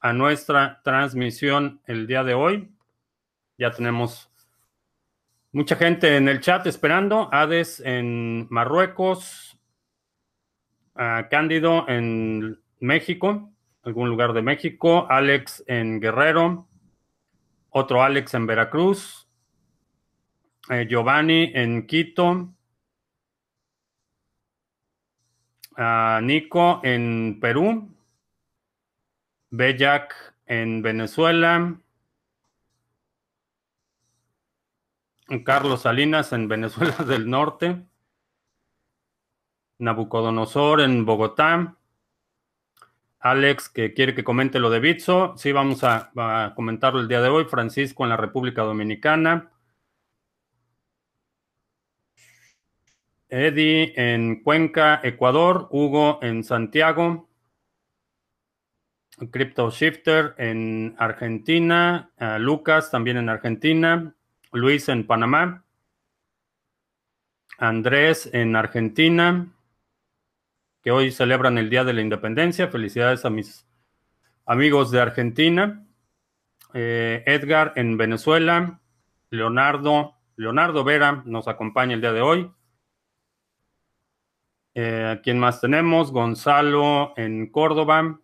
a nuestra transmisión el día de hoy. Ya tenemos mucha gente en el chat esperando. Hades en Marruecos, Cándido en México, algún lugar de México, Alex en Guerrero, otro Alex en Veracruz, eh, Giovanni en Quito, Nico en Perú, Bellac en Venezuela, Carlos Salinas en Venezuela del Norte, Nabucodonosor en Bogotá, Alex que quiere que comente lo de Bitso, sí vamos a, a comentarlo el día de hoy, Francisco en la República Dominicana, Eddie en Cuenca, Ecuador, Hugo en Santiago, Crypto Shifter en Argentina, uh, Lucas también en Argentina, Luis en Panamá, Andrés en Argentina, que hoy celebran el Día de la Independencia. Felicidades a mis amigos de Argentina. Eh, Edgar en Venezuela, Leonardo, Leonardo Vera nos acompaña el día de hoy. Eh, ¿Quién más tenemos? Gonzalo en Córdoba,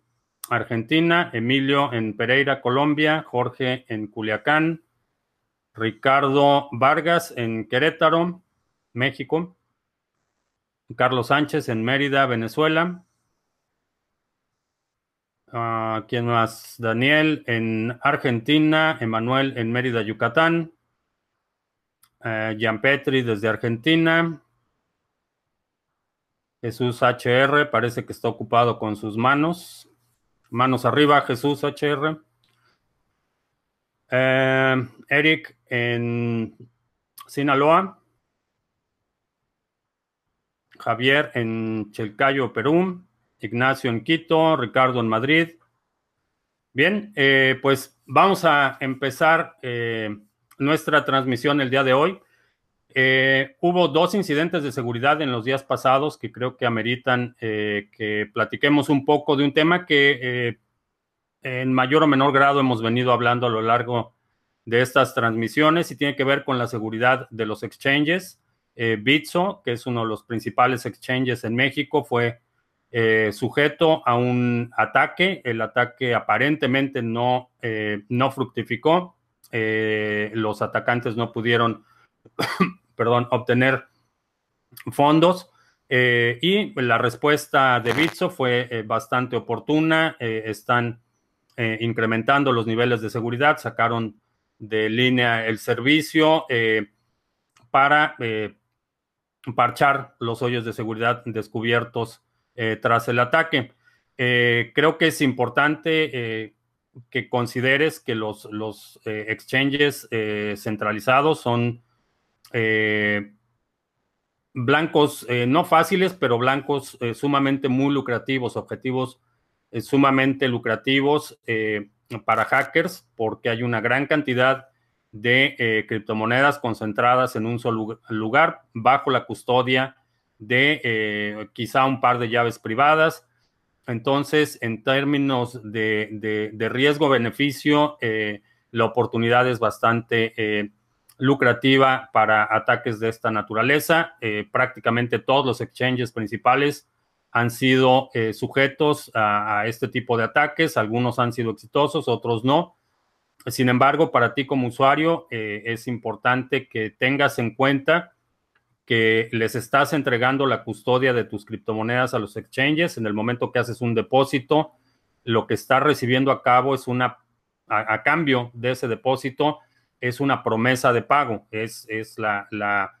Argentina. Emilio en Pereira, Colombia. Jorge en Culiacán. Ricardo Vargas en Querétaro, México. Carlos Sánchez en Mérida, Venezuela. Uh, ¿Quién más? Daniel en Argentina. Emanuel en Mérida, Yucatán. Uh, Jean Petri desde Argentina. Jesús HR parece que está ocupado con sus manos. Manos arriba, Jesús HR. Eh, Eric en Sinaloa. Javier en Chelcayo, Perú. Ignacio en Quito. Ricardo en Madrid. Bien, eh, pues vamos a empezar eh, nuestra transmisión el día de hoy. Eh, hubo dos incidentes de seguridad en los días pasados que creo que ameritan eh, que platiquemos un poco de un tema que eh, en mayor o menor grado hemos venido hablando a lo largo de estas transmisiones y tiene que ver con la seguridad de los exchanges. Bitso, que es uno de los principales exchanges en México, fue sujeto a un ataque. El ataque aparentemente no, no fructificó. los atacantes no pudieron perdón, obtener fondos. Eh, y la respuesta de Bitso fue eh, bastante oportuna. Eh, están incrementando los niveles de seguridad, sacaron de línea el servicio para parchar los hoyos de seguridad descubiertos tras el ataque. creo que es importante que consideres que los, los exchanges centralizados son eh, blancos eh, no fáciles, pero blancos eh, sumamente muy lucrativos, objetivos sumamente lucrativos para hackers, porque hay una gran cantidad de criptomonedas concentradas en un solo lugar, bajo la custodia de quizá un par de llaves privadas. Entonces, en términos de, de riesgo-beneficio, la oportunidad es bastante lucrativa para ataques de esta naturaleza. Eh, prácticamente todos los exchanges principales han sido eh, sujetos a, este tipo de ataques. Algunos han sido exitosos, otros no. Sin embargo, para ti como usuario eh, es importante que tengas en cuenta que les estás entregando la custodia de tus criptomonedas a los exchanges. En el momento que haces un depósito, lo que estás recibiendo a cabo es una, a cambio de ese depósito, es una promesa de pago, es, es la, la,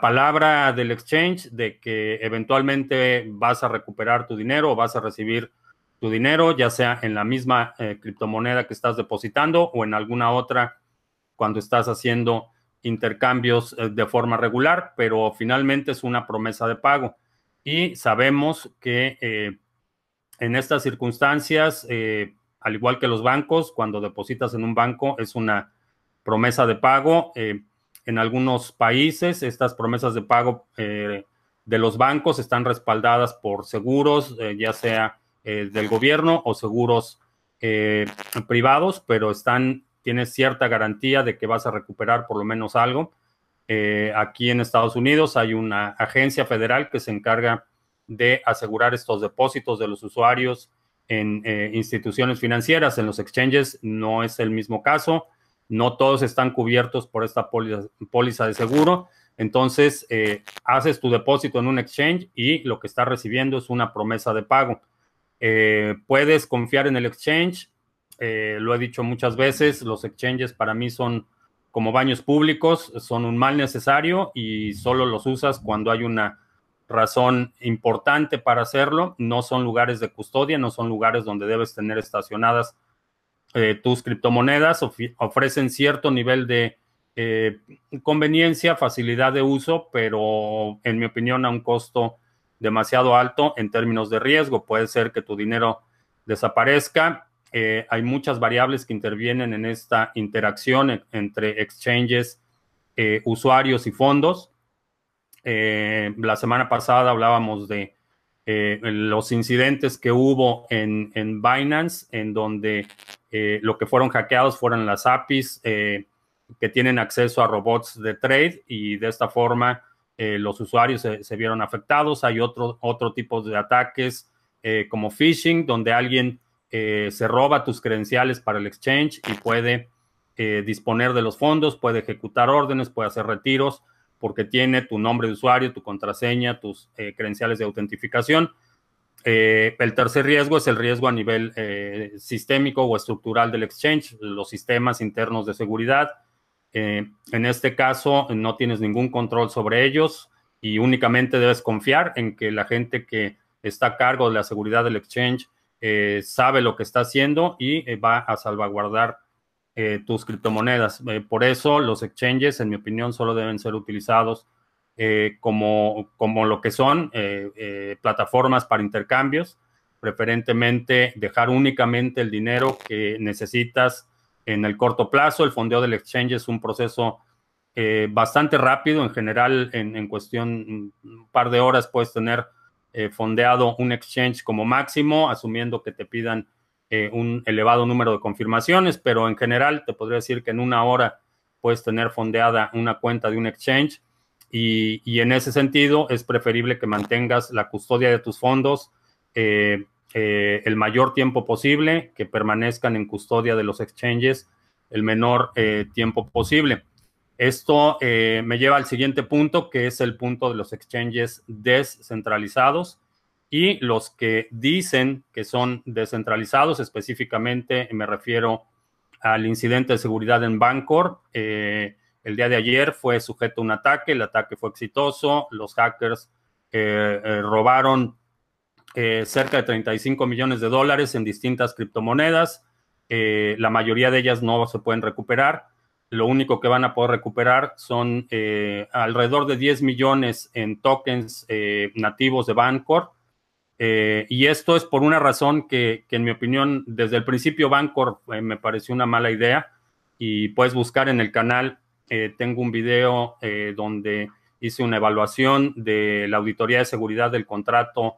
palabra del exchange de que eventualmente vas a recuperar tu dinero o vas a recibir tu dinero, ya sea en la misma eh, criptomoneda que estás depositando o en alguna otra cuando estás haciendo intercambios eh, de forma regular, pero finalmente es una promesa de pago. Y sabemos que eh, en estas circunstancias, al igual que los bancos, cuando depositas en un banco es una promesa de pago. Eh, en algunos países, estas promesas de pago eh, de los bancos están respaldadas por seguros, eh, ya sea del gobierno o seguros privados, pero están, tienes cierta garantía de que vas a recuperar por lo menos algo. aquí en Estados Unidos hay una agencia federal que se encarga de asegurar estos depósitos de los usuarios en instituciones financieras. En los exchanges no es el mismo caso no todos están cubiertos por esta póliza, de seguro. Entonces, eh, haces tu depósito en un exchange y lo que estás recibiendo es una promesa de pago. Eh, puedes confiar en el exchange. Eh, lo he dicho muchas veces, los exchanges para mí son como baños públicos, son un mal necesario y solo los usas cuando hay una razón importante para hacerlo. No son lugares de custodia, no son lugares donde debes tener estacionadas eh, tus criptomonedas ofrecen cierto nivel de eh, conveniencia, facilidad de uso, pero en mi opinión a un costo demasiado alto en términos de riesgo. Puede ser que tu dinero desaparezca. Eh, hay muchas variables que intervienen en esta interacción entre exchanges, usuarios y fondos. la semana pasada hablábamos de los incidentes que hubo en, en Binance, en donde eh, lo que fueron hackeados fueron las APIs eh, que tienen acceso a robots de trade y de esta forma eh, los usuarios se, vieron afectados. Hay otro, otro tipo de ataques como phishing, donde alguien se roba tus credenciales para el exchange y puede disponer de los fondos, puede ejecutar órdenes, puede hacer retiros porque tiene tu nombre de usuario, tu contraseña, tus credenciales de autentificación eh, el tercer riesgo es el riesgo a nivel eh, sistémico o estructural del exchange, los sistemas internos de seguridad. Eh, en este caso, no tienes ningún control sobre ellos y únicamente debes confiar en que la gente que está a cargo de la seguridad del exchange sabe lo que está haciendo y va a salvaguardar tus criptomonedas. por eso, los exchanges, en mi opinión, solo deben ser utilizados eh, como, como lo que son eh, eh, plataformas para intercambios, preferentemente dejar únicamente el dinero que necesitas en el corto plazo. El fondeo del exchange es un proceso bastante rápido, en general en, en, cuestión un par de horas puedes tener fondeado un exchange como máximo, asumiendo que te pidan un elevado número de confirmaciones, pero en general te podría decir que en una hora puedes tener fondeada una cuenta de un exchange y, en ese sentido es preferible que mantengas la custodia de tus fondos eh, eh, el mayor tiempo posible, que permanezcan en custodia de los exchanges el menor eh, tiempo posible. Esto me lleva al siguiente punto, que es el punto de los exchanges descentralizados y los que dicen que son descentralizados, específicamente me refiero al incidente de seguridad en Bancor. El día de ayer fue sujeto a un ataque, el ataque fue exitoso, los hackers eh, eh, robaron eh, cerca de 35 millones de dólares en distintas criptomonedas, la mayoría de ellas no se pueden recuperar, lo único que van a poder recuperar son alrededor de 10 millones en tokens nativos de Bancor. Y esto es por una razón que, que, en mi opinión, desde el principio Bancor me pareció una mala idea. Y puedes buscar en el canal eh, tengo un video eh, donde hice una evaluación de la auditoría de seguridad del contrato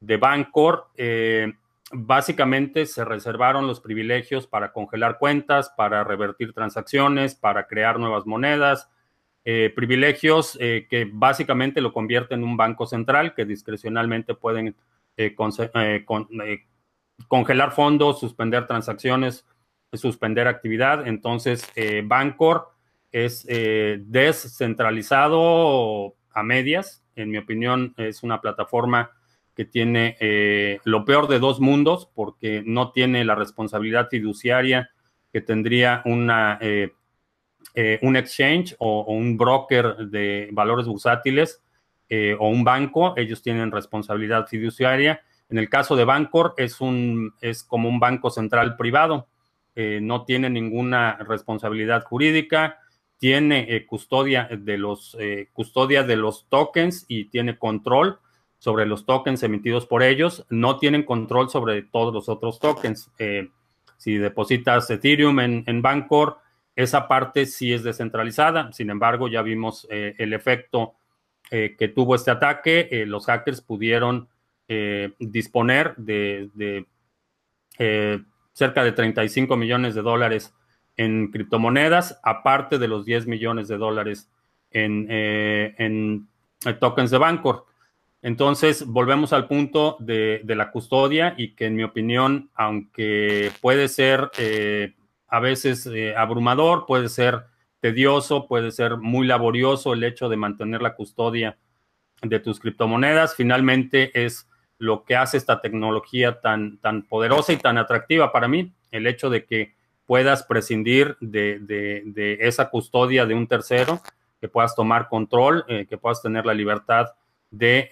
de Bancor. Eh, básicamente se reservaron los privilegios para congelar cuentas, para revertir transacciones, para crear nuevas monedas, privilegios que básicamente lo convierten en un banco central que discrecionalmente pueden congelar fondos, suspender transacciones, suspender actividad. Entonces, Bancor es eh, descentralizado a medias. En mi opinión, es una plataforma que tiene eh, lo peor de dos mundos porque no tiene la responsabilidad fiduciaria que tendría una, eh, un exchange o, un broker de valores bursátiles o un banco. Ellos tienen responsabilidad fiduciaria. En el caso de Bancor es, un, es como un banco central privado. no tiene ninguna responsabilidad jurídica tiene eh, custodia de los eh, custodia de los tokens y tiene control sobre los tokens emitidos por ellos. No tienen control sobre todos los otros tokens. Eh, si depositas Ethereum en, en, Bancor, esa parte sí es descentralizada. Sin embargo, ya vimos el efecto que tuvo este ataque. los hackers pudieron disponer de, cerca de 35 millones de dólares en criptomonedas, aparte de los 10 millones de dólares en, en tokens de Bancor. Entonces, volvemos al punto de, la custodia y que en mi opinión, aunque puede ser eh, a veces eh, abrumador, puede ser tedioso, puede ser muy laborioso el hecho de mantener la custodia de tus criptomonedas, finalmente es lo que hace esta tecnología tan, tan poderosa y tan atractiva para mí, el hecho de que puedas prescindir de, esa custodia de un tercero, que puedas tomar control, eh, que puedas tener la libertad de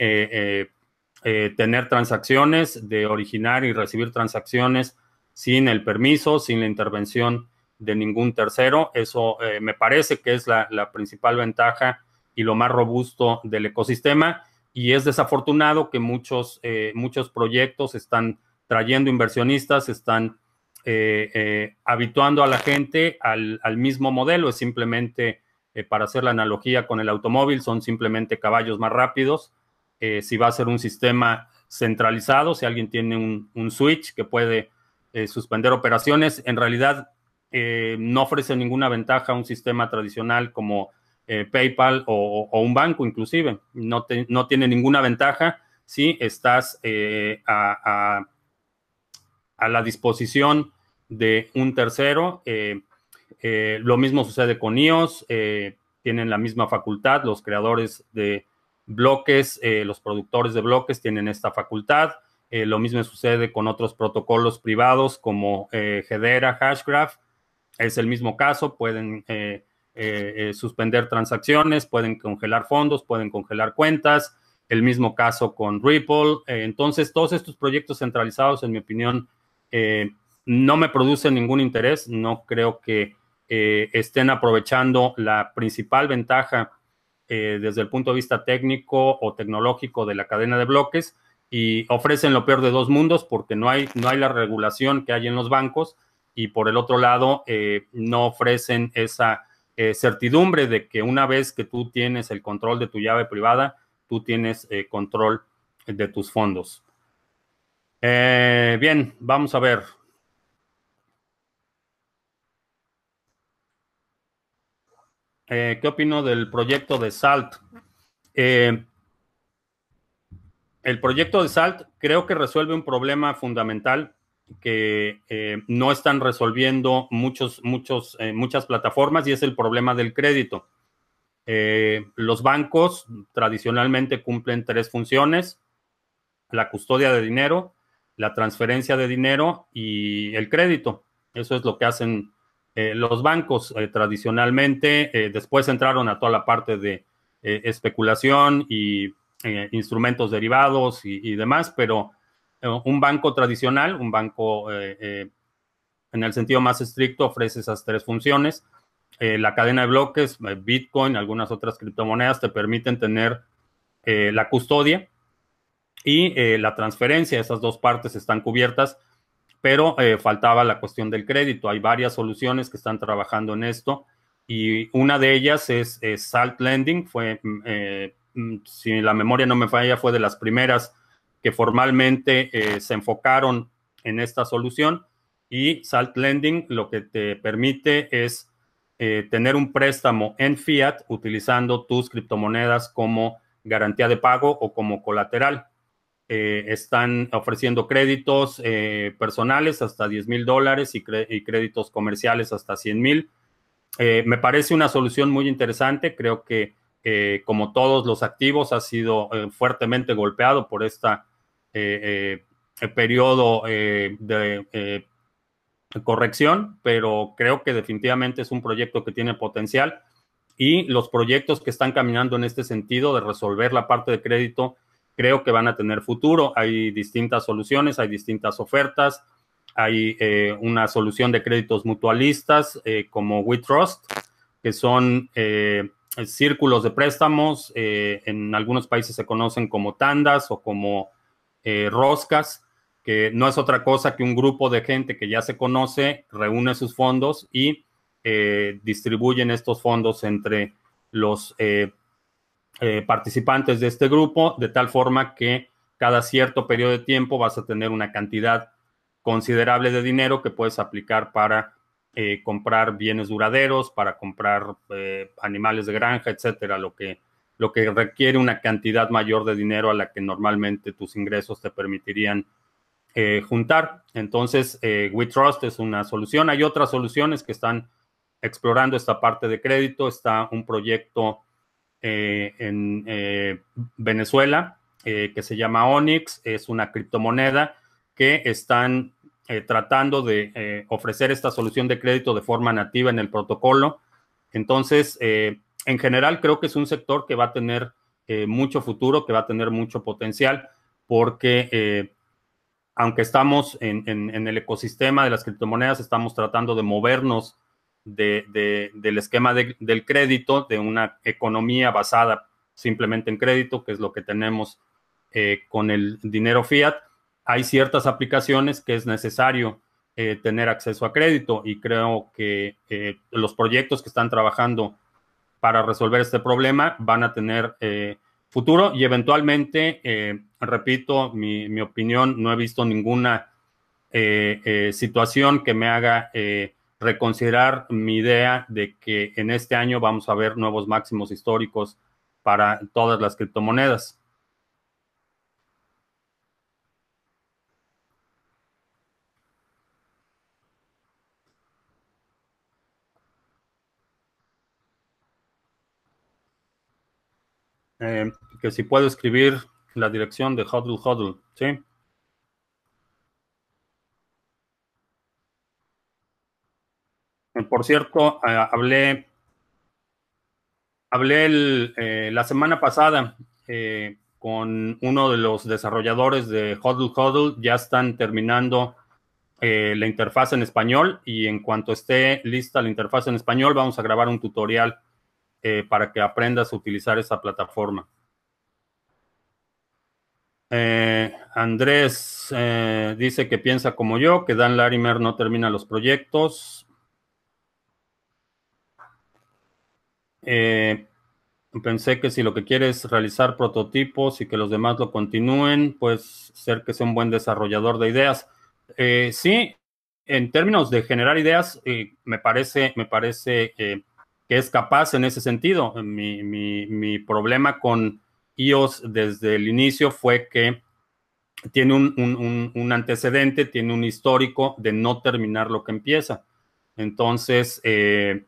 eh, tener transacciones, de originar y recibir transacciones sin el permiso, sin la intervención de ningún tercero. Eso me parece que es la, principal ventaja y lo más robusto del ecosistema. Y es desafortunado que muchos, muchos proyectos están trayendo inversionistas, están habituando a la gente al, al mismo modelo. Es simplemente eh, para hacer la analogía con el automóvil, son simplemente caballos más rápidos. Eh, si va a ser un sistema centralizado, si alguien tiene un, switch que puede eh, suspender operaciones, en realidad no ofrece ninguna ventaja a un sistema tradicional como PayPal o, un banco inclusive. No, no, tiene ninguna ventaja si estás a, a, la disposición de un tercero. Eh, lo mismo sucede con iOS, eh, tienen la misma facultad, los creadores de bloques, eh, los productores de bloques tienen esta facultad. Lo mismo sucede con otros protocolos privados como Hedera, Hashgraph. Es el mismo caso, pueden suspender transacciones, pueden congelar fondos, pueden congelar cuentas. El mismo caso con Ripple. entonces, todos estos proyectos centralizados, en mi opinión, no me producen ningún interés. No creo que eh, estén aprovechando la principal ventaja eh, desde el punto de vista técnico o tecnológico de la cadena de bloques y ofrecen lo peor de dos mundos porque no hay, no hay la regulación que hay en los bancos y por el otro lado eh, no ofrecen esa certidumbre de que una vez que tú tienes el control de tu llave privada, tú tienes control de tus fondos. bien, vamos a ver. Eh, ¿qué opino del proyecto de SALT? Eh, el proyecto de SALT creo que resuelve un problema fundamental que eh, no están resolviendo muchos, muchos, muchas plataformas y es el problema del crédito. los bancos tradicionalmente cumplen tres funciones, la custodia de dinero, la transferencia de dinero y el crédito. Eso es lo que hacen eh, los bancos eh, tradicionalmente eh, después entraron a toda la parte de especulación y instrumentos derivados y, demás, pero un banco tradicional, un banco en el sentido más estricto, ofrece esas tres funciones. la cadena de bloques, Bitcoin, algunas otras criptomonedas te permiten tener la custodia y la transferencia. Esas dos partes están cubiertas pero eh, faltaba la cuestión del crédito. Hay varias soluciones que están trabajando en esto y una de ellas es, Salt Lending. Fue, eh, mm, si la memoria no me falla, fue de las primeras que formalmente eh, se enfocaron en esta solución. Y Salt Lending lo que te permite es tener un préstamo en fiat utilizando tus criptomonedas como garantía de pago o como colateral. Eh, están ofreciendo créditos eh, personales hasta 10 mil dólares y, créditos comerciales hasta 100 mil. Eh, me parece una solución muy interesante. Creo que, como todos los activos, ha sido fuertemente golpeado por este periodo de corrección, pero creo que definitivamente es un proyecto que tiene potencial y los proyectos que están caminando en este sentido de resolver la parte de crédito creo que van a tener futuro. Hay distintas soluciones, hay distintas ofertas. Hay eh, una solución de créditos mutualistas eh, como WeTrust, que son eh, círculos de préstamos. en algunos países se conocen como tandas o como roscas, que no es otra cosa que un grupo de gente que ya se conoce, reúne sus fondos y distribuyen estos fondos entre los eh, participantes de este grupo, de tal forma que cada cierto periodo de tiempo vas a tener una cantidad considerable de dinero que puedes aplicar para eh, comprar bienes duraderos, para comprar eh, animales de granja, etcétera, lo que, lo que requiere una cantidad mayor de dinero a la que normalmente tus ingresos te permitirían eh, juntar. Entonces, WeTrust es una solución. Hay otras soluciones que están explorando esta parte de crédito. Está un proyecto en Venezuela que se llama Onyx, es una criptomoneda que están eh, tratando de eh, ofrecer esta solución de crédito de forma nativa en el protocolo. Entonces, eh, en general, creo que es un sector que va a tener mucho futuro, que va a tener mucho potencial, porque aunque estamos en, el ecosistema de las criptomonedas, estamos tratando de movernos del esquema del crédito, de una economía basada simplemente en crédito, que es lo que tenemos con el dinero fiat, hay ciertas aplicaciones que es necesario eh, tener acceso a crédito y creo que eh, los proyectos que están trabajando para resolver este problema van a tener eh, futuro y eventualmente, repito, mi, mi, opinión, no he visto ninguna situación que me haga reconsiderar mi idea de que en este año vamos a ver nuevos máximos históricos para todas las criptomonedas. Eh, que si puedo escribir la dirección de Huddle Huddle, ¿sí? Eh, por cierto, eh, hablé, hablé la semana pasada con uno de los desarrolladores de Huddle Huddle. Ya están terminando la interfaz en español y en cuanto esté lista la interfaz en español, vamos a grabar un tutorial eh, para que aprendas a utilizar esa plataforma. Eh, Andrés eh, dice que piensa como yo, que Dan Larimer no termina los proyectos. pensé que si lo que quieres es realizar prototipos y que los demás lo continúen, pues ser que sea un buen desarrollador de ideas. sí, en términos de generar ideas, me parece, me parece que es capaz en ese sentido. Mi, problema con iOS desde el inicio fue que tiene un, antecedente, tiene un histórico de no terminar lo que empieza. Entonces, eh,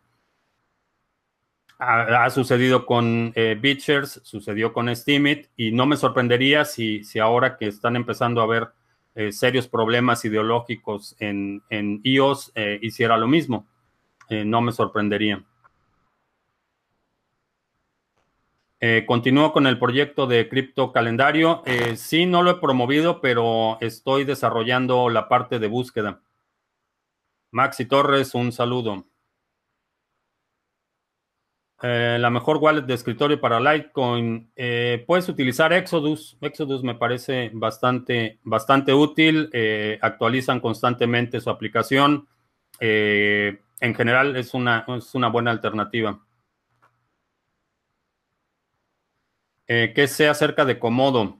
ha, sucedido con eh, Beachers, sucedió con Steemit, y no me sorprendería si, ahora que están empezando a haber eh, serios problemas ideológicos en, iOS, eh, hiciera lo mismo. no me sorprendería. Eh, continúo con el proyecto de cripto calendario. Eh, sí, no lo he promovido, pero estoy desarrollando la parte de búsqueda. Maxi Torres, un saludo. Eh, la mejor wallet de escritorio para Litecoin. puedes utilizar Exodus. Exodus me parece bastante, bastante útil. actualizan constantemente su aplicación. en general es una, es una buena alternativa. Eh, ¿qué sé acerca de Comodo?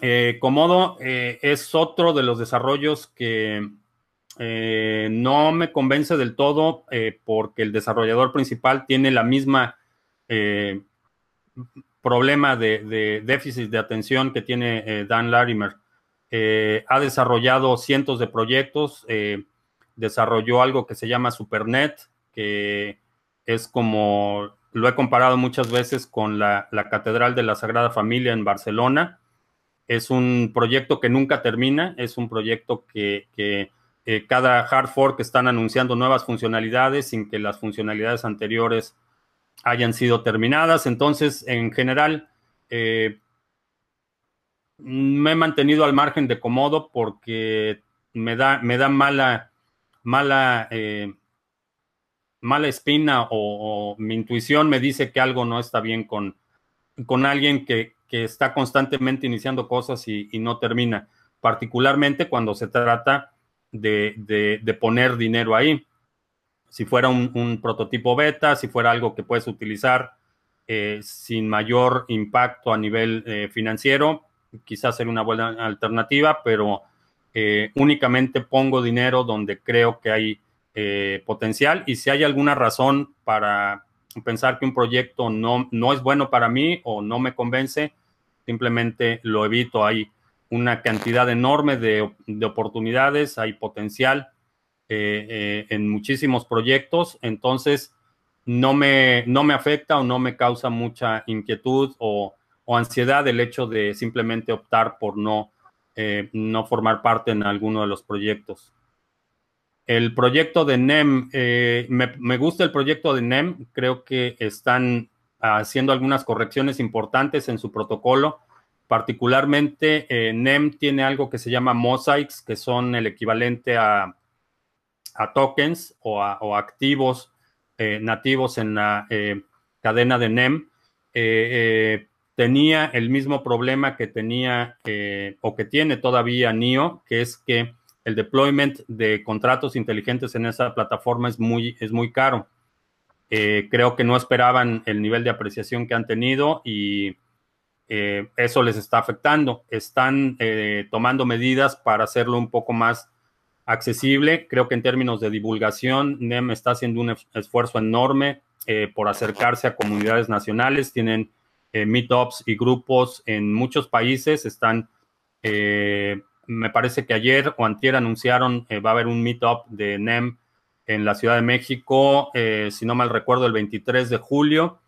Eh, Comodo eh, es otro de los desarrollos que eh, no me convence del todo porque el desarrollador principal tiene la misma problema de, déficit de atención que tiene Dan Larimer. ha desarrollado cientos de proyectos, desarrolló algo que se llama SuperNet, que es como lo he comparado muchas veces con la, Catedral de la Sagrada Familia en Barcelona. Es un proyecto que nunca termina, es un proyecto que, eh, cada hard fork están anunciando nuevas funcionalidades sin que las funcionalidades anteriores hayan sido terminadas. Entonces, en general, eh, me he mantenido al margen de Comodo porque me da, me da mala, mala eh, mala espina o, mi intuición me dice que algo no está bien con, con alguien que, está constantemente iniciando cosas y, no termina, particularmente cuando se trata de, poner dinero ahí. Si fuera un, prototipo beta, si fuera algo que puedes utilizar eh, sin mayor impacto a nivel eh, financiero, quizás sería una buena alternativa, pero únicamente pongo dinero donde creo que hay potencial y si hay alguna razón para pensar que un proyecto no, no es bueno para mí o no me convence, simplemente lo evito. Hay una cantidad enorme de, oportunidades, hay potencial eh, eh, en muchísimos proyectos, entonces no me, no me afecta o no me causa mucha inquietud o, ansiedad el hecho de simplemente optar por no, eh, no formar parte en alguno de los proyectos. El proyecto de NEM, me, me, gusta el proyecto de NEM, creo que están haciendo algunas correcciones importantes en su protocolo Particularmente, eh, NEM tiene algo que se llama mosaics, que son el equivalente a, tokens o, a, activos eh, nativos en la eh, cadena de NEM. tenía el mismo problema que tenía o que tiene todavía NIO, que es que el deployment de contratos inteligentes en esa plataforma es muy, es muy caro. creo que no esperaban el nivel de apreciación que han tenido y eh, eso les está afectando. Están eh, tomando medidas para hacerlo un poco más accesible. Creo que en términos de divulgación, NEM está haciendo un esfuerzo enorme eh, por acercarse a comunidades nacionales. Tienen meetups y grupos en muchos países. Están, me parece que ayer o antier anunciaron, va a haber un meetup de NEM en la Ciudad de México, si no mal recuerdo, el 23 de julio.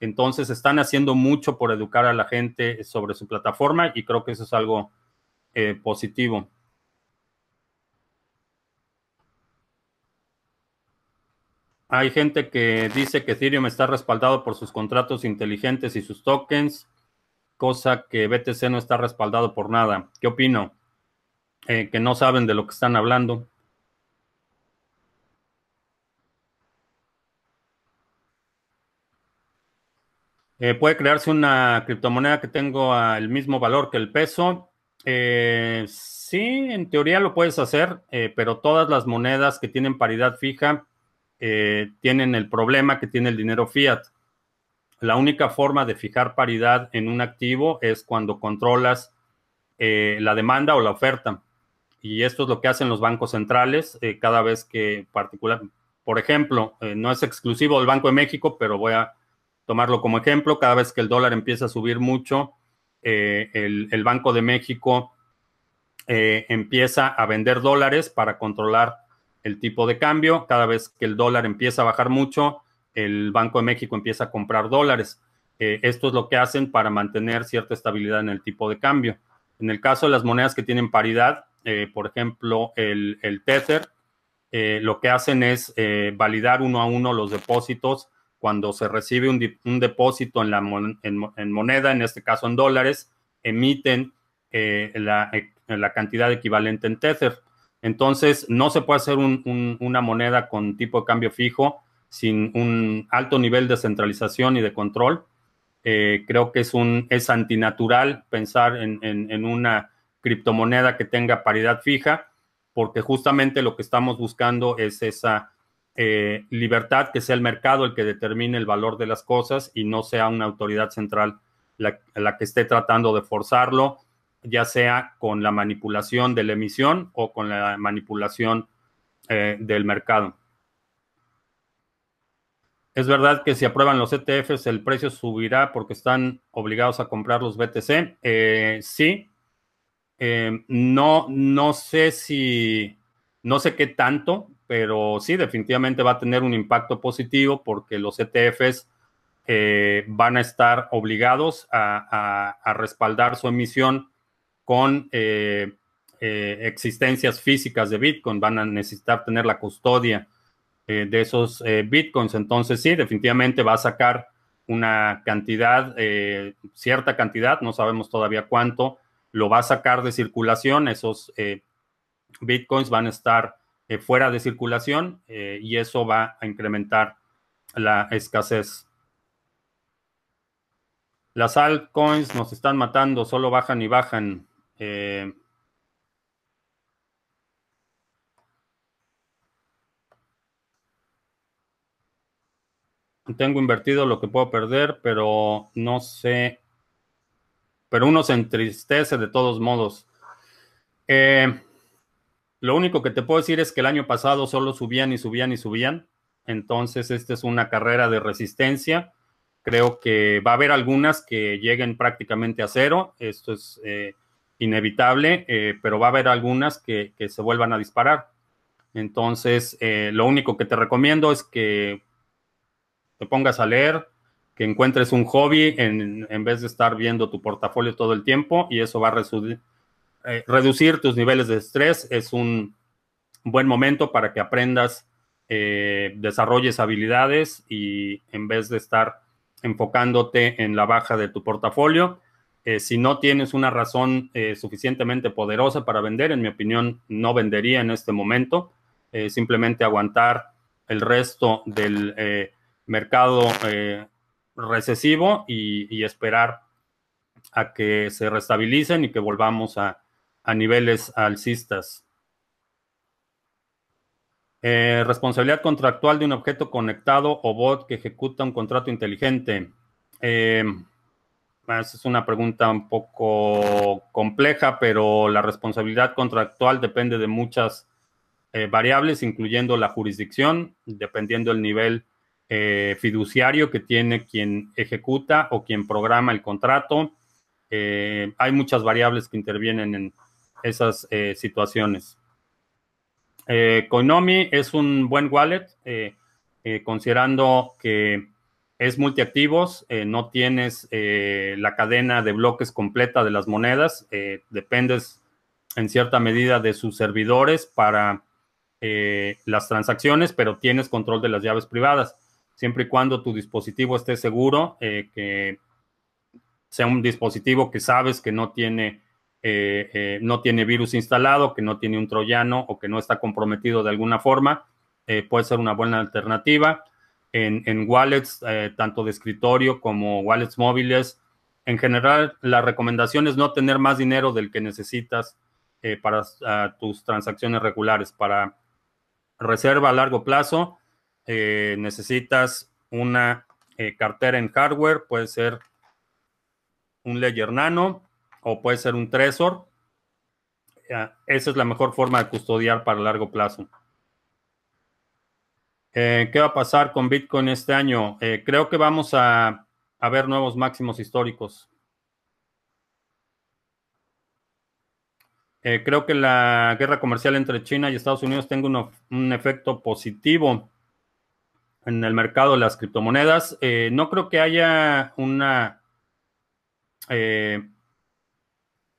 Entonces están haciendo mucho por educar a la gente sobre su plataforma y creo que eso es algo eh, positivo. Hay gente que dice que Ethereum está respaldado por sus contratos inteligentes y sus tokens, cosa que BTC no está respaldado por nada. ¿Qué opino? Eh, que no saben de lo que están hablando. Eh, puede crearse una criptomoneda que tenga el mismo valor que el peso. Eh, sí, en teoría lo puedes hacer, pero todas las monedas que tienen paridad fija tienen el problema que tiene el dinero fiat. La única forma de fijar paridad en un activo es cuando controlas la demanda o la oferta. Y esto es lo que hacen los bancos centrales cada vez que particular, por ejemplo, no es exclusivo del Banco de México, pero voy a tomarlo como ejemplo, cada vez que el dólar empieza a subir mucho, eh, el, Banco de México eh, empieza a vender dólares para controlar el tipo de cambio. Cada vez que el dólar empieza a bajar mucho, el Banco de México empieza a comprar dólares. Eh, esto es lo que hacen para mantener cierta estabilidad en el tipo de cambio. En el caso de las monedas que tienen paridad, por ejemplo, el, el Tether, lo que hacen es validar uno a uno los depósitos cuando se recibe un, depósito en, la en, moneda, en este caso en dólares, emiten eh, eh, la, cantidad equivalente en Tether. Entonces, no se puede hacer una moneda con tipo de cambio fijo sin un alto nivel de centralización y de control. Eh, creo que es, un, es antinatural pensar en, en una criptomoneda que tenga paridad fija, porque justamente lo que estamos buscando es esa eh, libertad, que sea el mercado el que determine el valor de las cosas y no sea una autoridad central la, que esté tratando de forzarlo, ya sea con la manipulación de la emisión o con la manipulación eh, del mercado. Es verdad que si aprueban los ETFs el precio subirá porque están obligados a comprar los BTC. Eh, sí. No, no sé si, no sé qué tanto, pero sí, definitivamente va a tener un impacto positivo porque los ETFs eh, van a estar obligados a, respaldar su emisión con eh, eh, existencias físicas de Bitcoin, van a necesitar tener la custodia de esos Bitcoins. Entonces, sí, definitivamente va a sacar una cantidad, cierta cantidad, no sabemos todavía cuánto, lo va a sacar de circulación, esos Bitcoins van a estar eh, fuera de circulación eh, y eso va a incrementar la escasez. Las altcoins nos están matando, solo bajan y bajan. Eh, tengo invertido lo que puedo perder, pero no sé pero uno se entristece de todos modos. Eh, lo único que te puedo decir es que el año pasado solo subían y subían y subían. Entonces, esta es una carrera de resistencia. Creo que va a haber algunas que lleguen prácticamente a cero. Esto es eh, inevitable, eh, pero va a haber algunas que, se vuelvan a disparar. Entonces, lo único que te recomiendo es que te pongas a leer, que encuentres un hobby en, en, vez de estar viendo tu portafolio todo el tiempo y eso va a eh, reducir tus niveles de estrés. Es un buen momento para que aprendas, eh, desarrolles habilidades y en vez de estar enfocándote en la baja de tu portafolio, eh, si no tienes una razón suficientemente poderosa para vender, en mi opinión, no vendería en este momento. simplemente aguantar el resto del mercado recesivo y, esperar a que se restabilicen y que volvamos a, niveles alcistas. Eh, responsabilidad contractual de un objeto conectado o bot que ejecuta un contrato inteligente. Eh, esa es una pregunta un poco compleja, pero la responsabilidad contractual depende de muchas eh, variables, incluyendo la jurisdicción, dependiendo del nivel eh, fiduciario que tiene quien ejecuta o quien programa el contrato. Eh, hay muchas variables que intervienen en esas eh, situaciones. Coinomi es un buen wallet, considerando que es multiactivos, no tienes la cadena de bloques completa de las monedas, dependes en cierta medida de sus servidores para las transacciones, pero tienes control de las llaves privadas siempre y cuando tu dispositivo esté seguro, eh, que sea un dispositivo que sabes que no tiene, eh, eh, no tiene virus instalado, que no tiene un troyano o que no está comprometido de alguna forma, puede ser una buena alternativa. En, en wallets, tanto de escritorio como wallets móviles, en general, la recomendación es no tener más dinero del que necesitas para tus transacciones regulares. Para reserva a largo plazo, eh, necesitas una eh, cartera en hardware, puede ser un Ledger Nano o puede ser un Trezor. esa es la mejor forma de custodiar para largo plazo. Eh, ¿Qué va a pasar con Bitcoin este año? creo que vamos a, ver nuevos máximos históricos. creo que la guerra comercial entre China y Estados Unidos tenga un efecto positivo en el mercado de las criptomonedas. Eh, no creo que haya una, eh,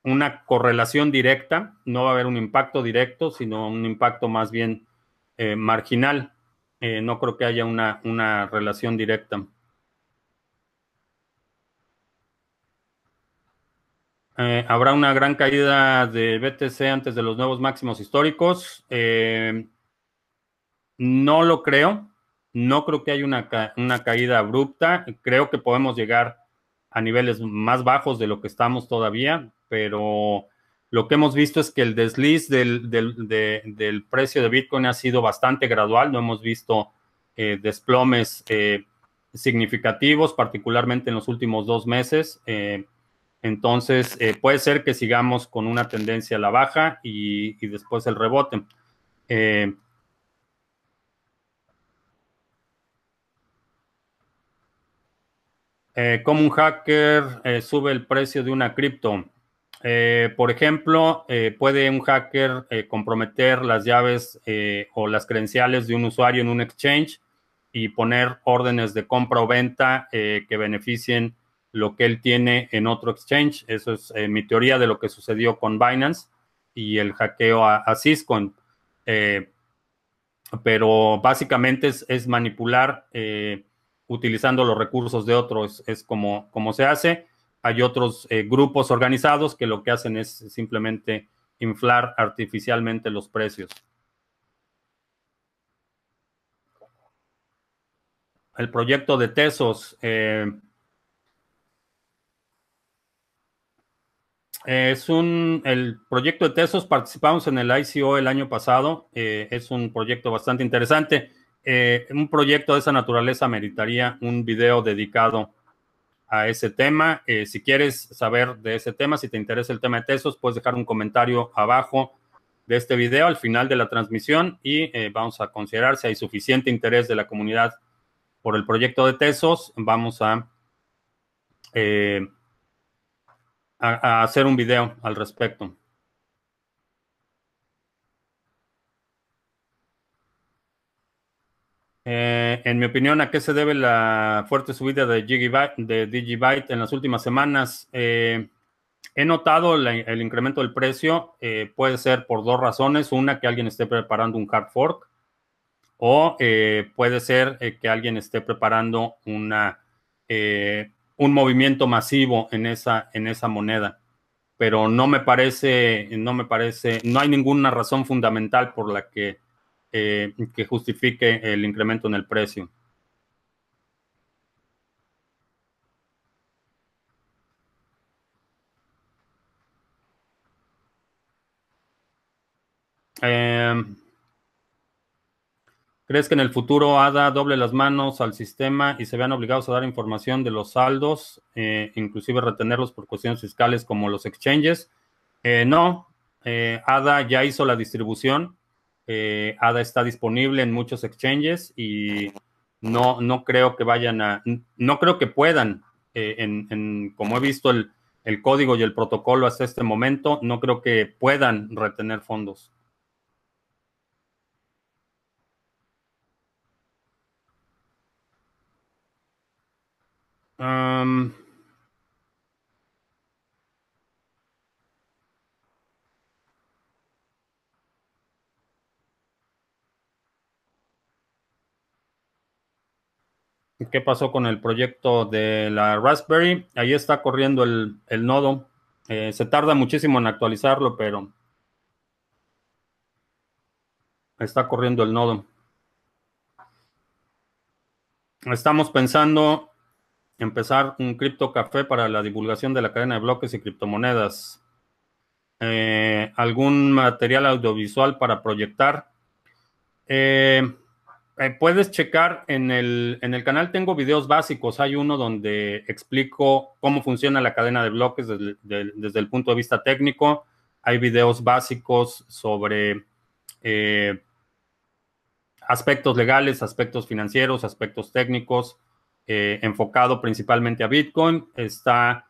una correlación directa, no va a haber un impacto directo, sino un impacto más bien eh, marginal. no creo que haya una, una relación directa. ¿Habrá una gran caída de BTC antes de los nuevos máximos históricos? no lo creo. No creo que haya una, caída abrupta. Creo que podemos llegar a niveles más bajos de lo que estamos todavía, pero lo que hemos visto es que el desliz del, precio de Bitcoin ha sido bastante gradual. No hemos visto eh, desplomes eh, significativos, particularmente en los últimos dos meses. Eh, entonces, puede ser que sigamos con una tendencia a la baja y después el rebote. Eh, como un hacker eh, sube el precio de una cripto. Eh, por ejemplo, puede un hacker comprometer las llaves o las credenciales de un usuario en un exchange y poner órdenes de compra o venta que beneficien lo que él tiene en otro exchange. Eso es mi teoría de lo que sucedió con Binance y el hackeo a, a pero básicamente es manipular utilizando los recursos de otros, es como, como se hace. Hay otros eh, grupos organizados que lo que hacen es simplemente inflar artificialmente los precios. El proyecto de Tesos. Eh, es un, el proyecto de Tesos participamos en el ICO el año pasado. Eh, es un proyecto bastante interesante. Eh, un proyecto de esa naturaleza meritaría un video dedicado a ese tema. Eh, si quieres saber de ese tema, si te interesa el tema de Tesos, puedes dejar un comentario abajo de este video al final de la transmisión y eh, vamos a considerar si hay suficiente interés de la comunidad por el proyecto de Tesos. Vamos a, eh, a hacer un video al respecto. Eh, en mi opinión, ¿a qué se debe la fuerte subida de, de Digibyte en las últimas semanas? Eh, he notado el incremento del precio. Eh, puede ser por dos razones. Una, que alguien esté preparando un hard fork. O puede ser que alguien esté preparando una, un movimiento masivo en esa, en esa moneda. Pero no me parece, no me parece, no hay ninguna razón fundamental por la que eh, que justifique el incremento en el precio. Eh, ¿Crees que en el futuro ADA doble las manos al sistema y se vean obligados a dar información de los saldos, eh, inclusive retenerlos por cuestiones fiscales como los exchanges? no, ADA ya hizo la distribución eh, ADA está disponible en muchos exchanges y no, no creo que vayan a, no creo que puedan, eh, en, como he visto el, código y el protocolo hasta este momento, no creo que puedan retener fondos. Qué pasó con el proyecto de la Raspberry. Ahí está corriendo el, nodo. Eh, se tarda muchísimo en actualizarlo, pero está corriendo el nodo. Estamos pensando empezar un cripto café para la divulgación de la cadena de bloques y criptomonedas. Eh, algún material audiovisual para proyectar. Eh, eh, puedes checar en el, en el canal, tengo videos básicos. Hay uno donde explico cómo funciona la cadena de bloques desde, el punto de vista técnico. Hay videos básicos sobre eh, aspectos legales, aspectos financieros, aspectos técnicos, eh, enfocado principalmente a Bitcoin. Está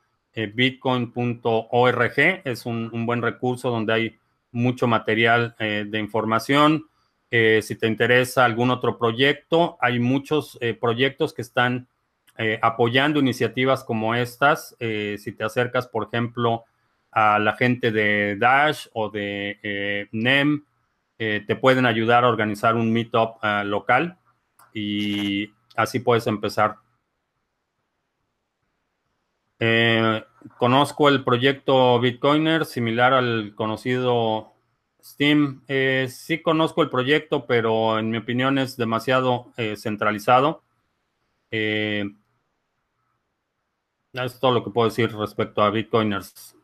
bitcoin.org, es un, buen recurso donde hay mucho material de información. Eh, si te interesa algún otro proyecto, hay muchos eh, proyectos que están eh, apoyando iniciativas como estas. si te acercas, por ejemplo, a la gente de Dash o de NEM, te pueden ayudar a organizar un meetup local y así puedes empezar. conozco el proyecto Bitcoiner, similar al conocido Steam, eh, sí conozco el proyecto, pero en mi opinión es demasiado eh, centralizado. Eh, es todo lo que puedo decir respecto a Bitcoiners.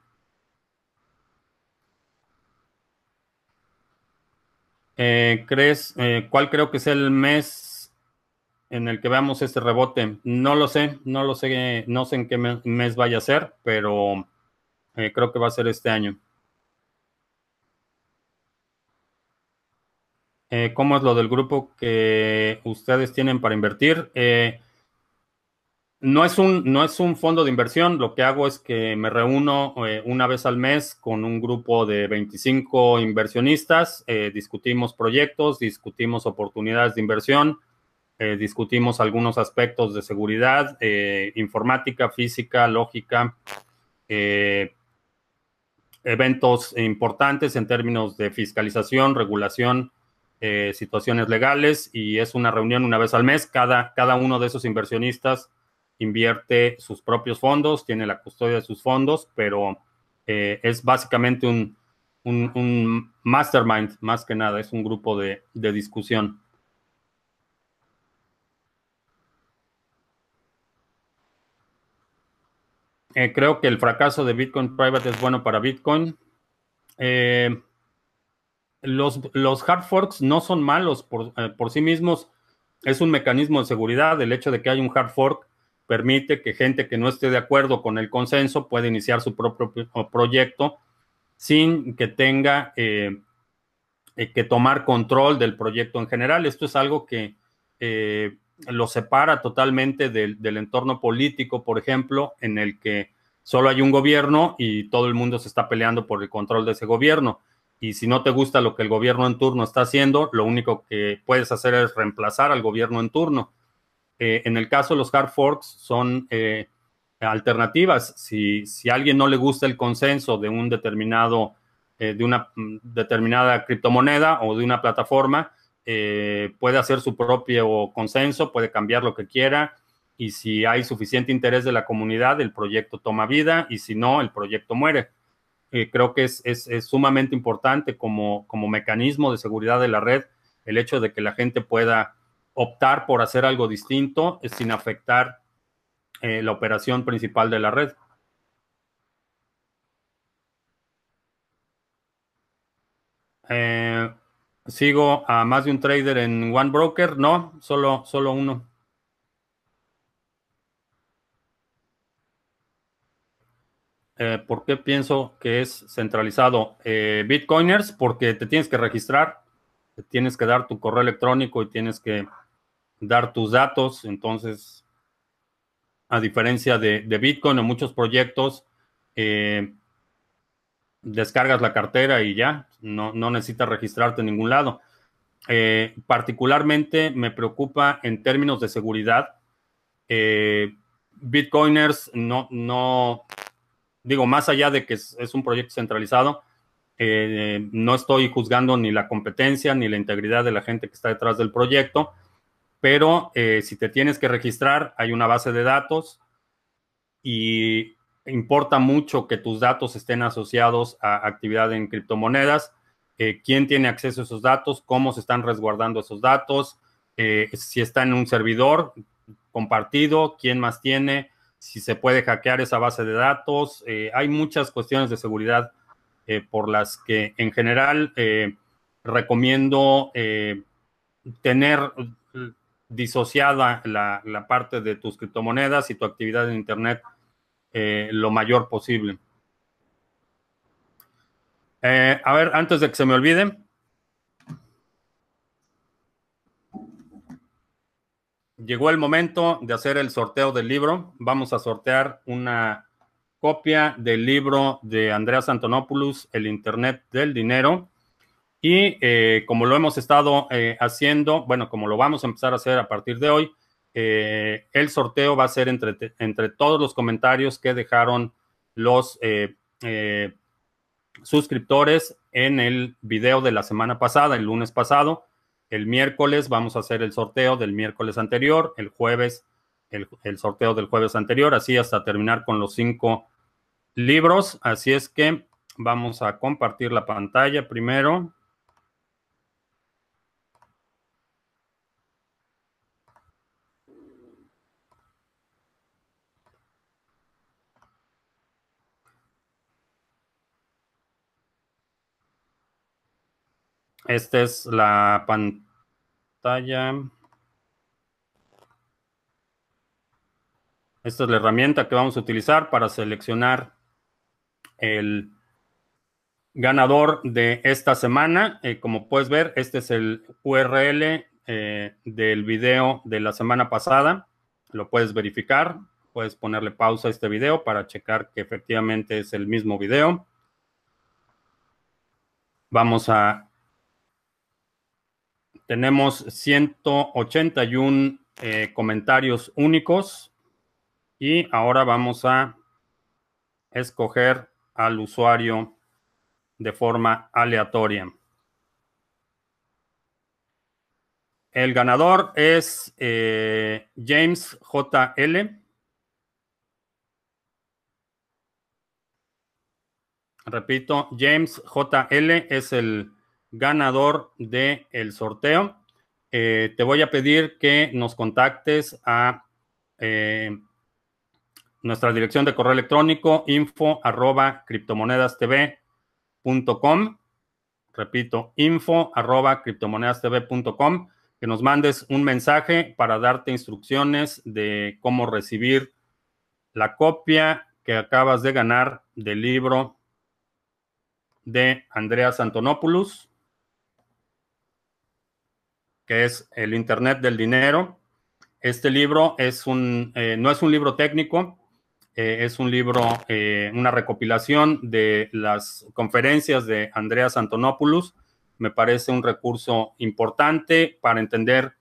¿Crees cuál creo que es el mes en el que veamos este rebote? No lo sé, no lo sé, no sé en qué mes vaya a ser, pero creo que va a ser este año. Eh, ¿Cómo es lo del grupo que ustedes tienen para invertir? Eh, no, es un, no es un fondo de inversión, lo que hago es que me reúno eh, una vez al mes con un grupo de 25 inversionistas, discutimos proyectos, discutimos oportunidades de inversión, discutimos algunos aspectos de seguridad, informática, física, lógica, eventos importantes en términos de fiscalización, regulación, eh, situaciones legales y es una reunión una vez al mes. Cada, cada uno de esos inversionistas invierte sus propios fondos, tiene la custodia de sus fondos, pero eh, es básicamente un, un, mastermind más que nada, es un grupo de, discusión. Eh, creo que el fracaso de Bitcoin Private es bueno para Bitcoin. Eh, los, hard forks no son malos por, eh, por, sí mismos. Es un mecanismo de seguridad. El hecho de que haya un hard fork permite que gente que no esté de acuerdo con el consenso pueda iniciar su propio proyecto sin que tenga eh, eh, que tomar control del proyecto en general. Esto es algo que lo separa totalmente del, del, entorno político, por ejemplo, en el que solo hay un gobierno y todo el mundo se está peleando por el control de ese gobierno. Y si no te gusta lo que el gobierno en turno está haciendo, lo único que puedes hacer es reemplazar al gobierno en turno. Eh, en el caso de los hard forks son eh, alternativas. Si, si, a alguien no le gusta el consenso de un determinado, eh, de una determinada criptomoneda o de una plataforma, puede hacer su propio consenso, puede cambiar lo que quiera. Y si hay suficiente interés de la comunidad, el proyecto toma vida y si no, el proyecto muere. Creo que es, es, es sumamente importante como, como mecanismo de seguridad de la red el hecho de que la gente pueda optar por hacer algo distinto sin afectar eh, la operación principal de la red. Eh, ¿Sigo a más de un trader en One Broker? No, solo, solo uno. Eh, ¿Por qué pienso que es centralizado? Bitcoiners, porque te tienes que registrar, te tienes que dar tu correo electrónico y tienes que dar tus datos. Entonces, a diferencia de, Bitcoin en muchos proyectos, eh, descargas la cartera y ya, no, necesitas registrarte en ningún lado. Eh, particularmente me preocupa en términos de seguridad. Eh, Bitcoiners no, no, digo, más allá de que es, un proyecto centralizado, no estoy juzgando ni la competencia ni la integridad de la gente que está detrás del proyecto pero eh, si te tienes que registrar, hay una base de datos y importa mucho que tus datos estén asociados a actividad en criptomonedas. Eh, quién tiene acceso a esos datos, cómo se están resguardando esos datos, eh, si está en un servidor compartido, quién más tiene, si se puede hackear esa base de datos. hay muchas cuestiones de seguridad por las que en general recomiendo tener disociada la, parte de tus criptomonedas y tu actividad en Internet eh, lo mayor posible. Eh, a ver, antes de que se me olvide. Llegó el momento de hacer el sorteo del libro. Vamos a sortear una copia del libro de Andreas Antonopoulos, El Internet del Dinero. Y eh, como lo hemos estado eh, haciendo, bueno, como lo vamos a empezar a hacer a partir de hoy, eh, el sorteo va a ser entre, entre todos los comentarios que dejaron los suscriptores en el video de la semana pasada, el lunes pasado. El miércoles vamos a hacer el sorteo del miércoles anterior, el jueves el, el sorteo del jueves anterior, así hasta terminar con los cinco libros. Así es que vamos a compartir la pantalla primero. Esta es la pantalla. Esta es la herramienta que vamos a utilizar para seleccionar el ganador de esta semana. Eh, como puedes ver, este es el URL eh, del video de la semana pasada. Lo puedes verificar. Puedes ponerle pausa a este video para checar que efectivamente es el mismo video. Vamos a tenemos 181 eh, comentarios únicos y ahora vamos a escoger al usuario de forma aleatoria. El ganador es eh, James JL. Repito, James JL es el ganador del el sorteo. Eh, te voy a pedir que nos contactes a eh, nuestra dirección de correo electrónico info arroba criptomonedastv.com. Repito, info arroba criptomonedastv.com que nos mandes un mensaje para darte instrucciones de cómo recibir la copia que acabas de ganar del libro de Andreas Antonopoulos, que es El Internet del Dinero. Este libro es un, eh, no es un libro técnico, eh, es un libro, eh, una recopilación de las conferencias de Andreas Antonopoulos. Me parece un recurso importante para entender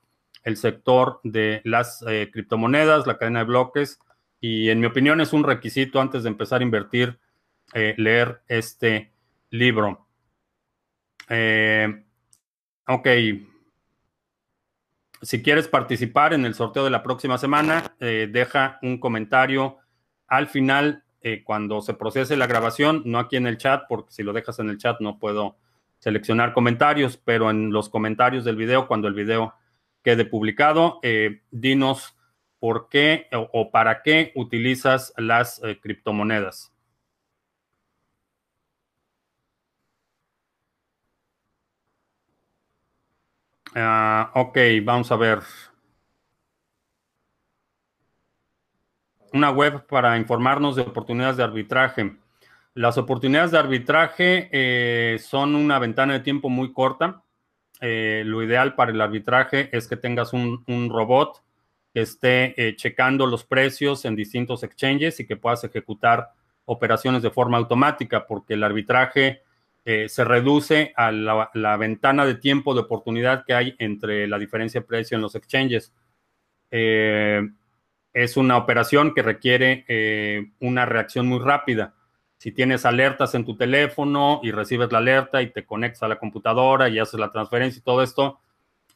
el sector de las criptomonedas, la cadena de bloques, y en mi opinión es un requisito antes de empezar a invertir, leer este libro. ok, si quieres participar en el sorteo de la próxima semana, eh, deja un comentario al final eh, cuando se procese la grabación, no aquí en el chat, porque si lo dejas en el chat no puedo seleccionar comentarios, pero en los comentarios del video, cuando el video quede publicado, eh, dinos por qué o, para qué utilizas las criptomonedas. Ah, ok, vamos a ver. Una web para informarnos de oportunidades de arbitraje. Las oportunidades de arbitraje eh, son una ventana de tiempo muy corta. Eh, lo ideal para el arbitraje es que tengas un, robot que esté eh, checando los precios en distintos exchanges y que puedas ejecutar operaciones de forma automática, porque el arbitraje eh, se reduce a la, ventana de tiempo de oportunidad que hay entre la diferencia de precio en los exchanges. Eh, es una operación que requiere eh, una reacción muy rápida. Si tienes alertas en tu teléfono y recibes la alerta y te conectas a la computadora y haces la transferencia y todo esto,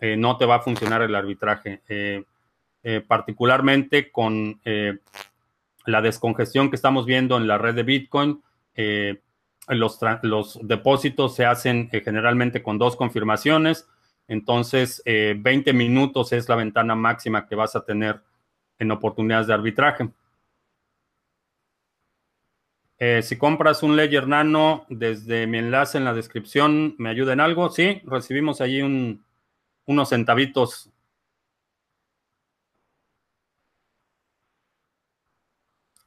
no te va a funcionar el arbitraje. particularmente con la descongestión que estamos viendo en la red de Bitcoin, los, depósitos se hacen eh, generalmente con dos confirmaciones, entonces 20 eh, minutos es la ventana máxima que vas a tener en oportunidades de arbitraje. Eh, si compras un Ledger Nano desde mi enlace en la descripción, ¿me ayuda en algo? Sí, recibimos allí unos centavitos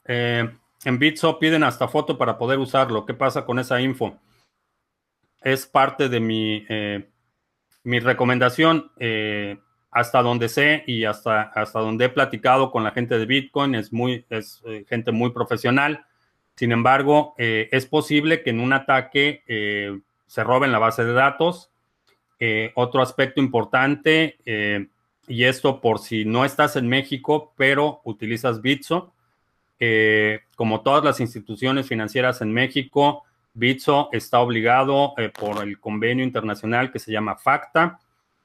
Eh, en Bitso piden hasta foto para poder usarlo. ¿Qué pasa con esa info? Es parte de mi, eh, mi recomendación. Eh, hasta donde sé y hasta, hasta donde he platicado con la gente de Bitcoin, es, muy, es eh, gente muy profesional. Sin embargo, es posible que en un ataque se roben la base de datos. otro aspecto importante, y esto por si no estás en México, pero utilizas Bitso, como todas las instituciones financieras en México, Bitso está obligado eh, por el convenio internacional que se llama FACTA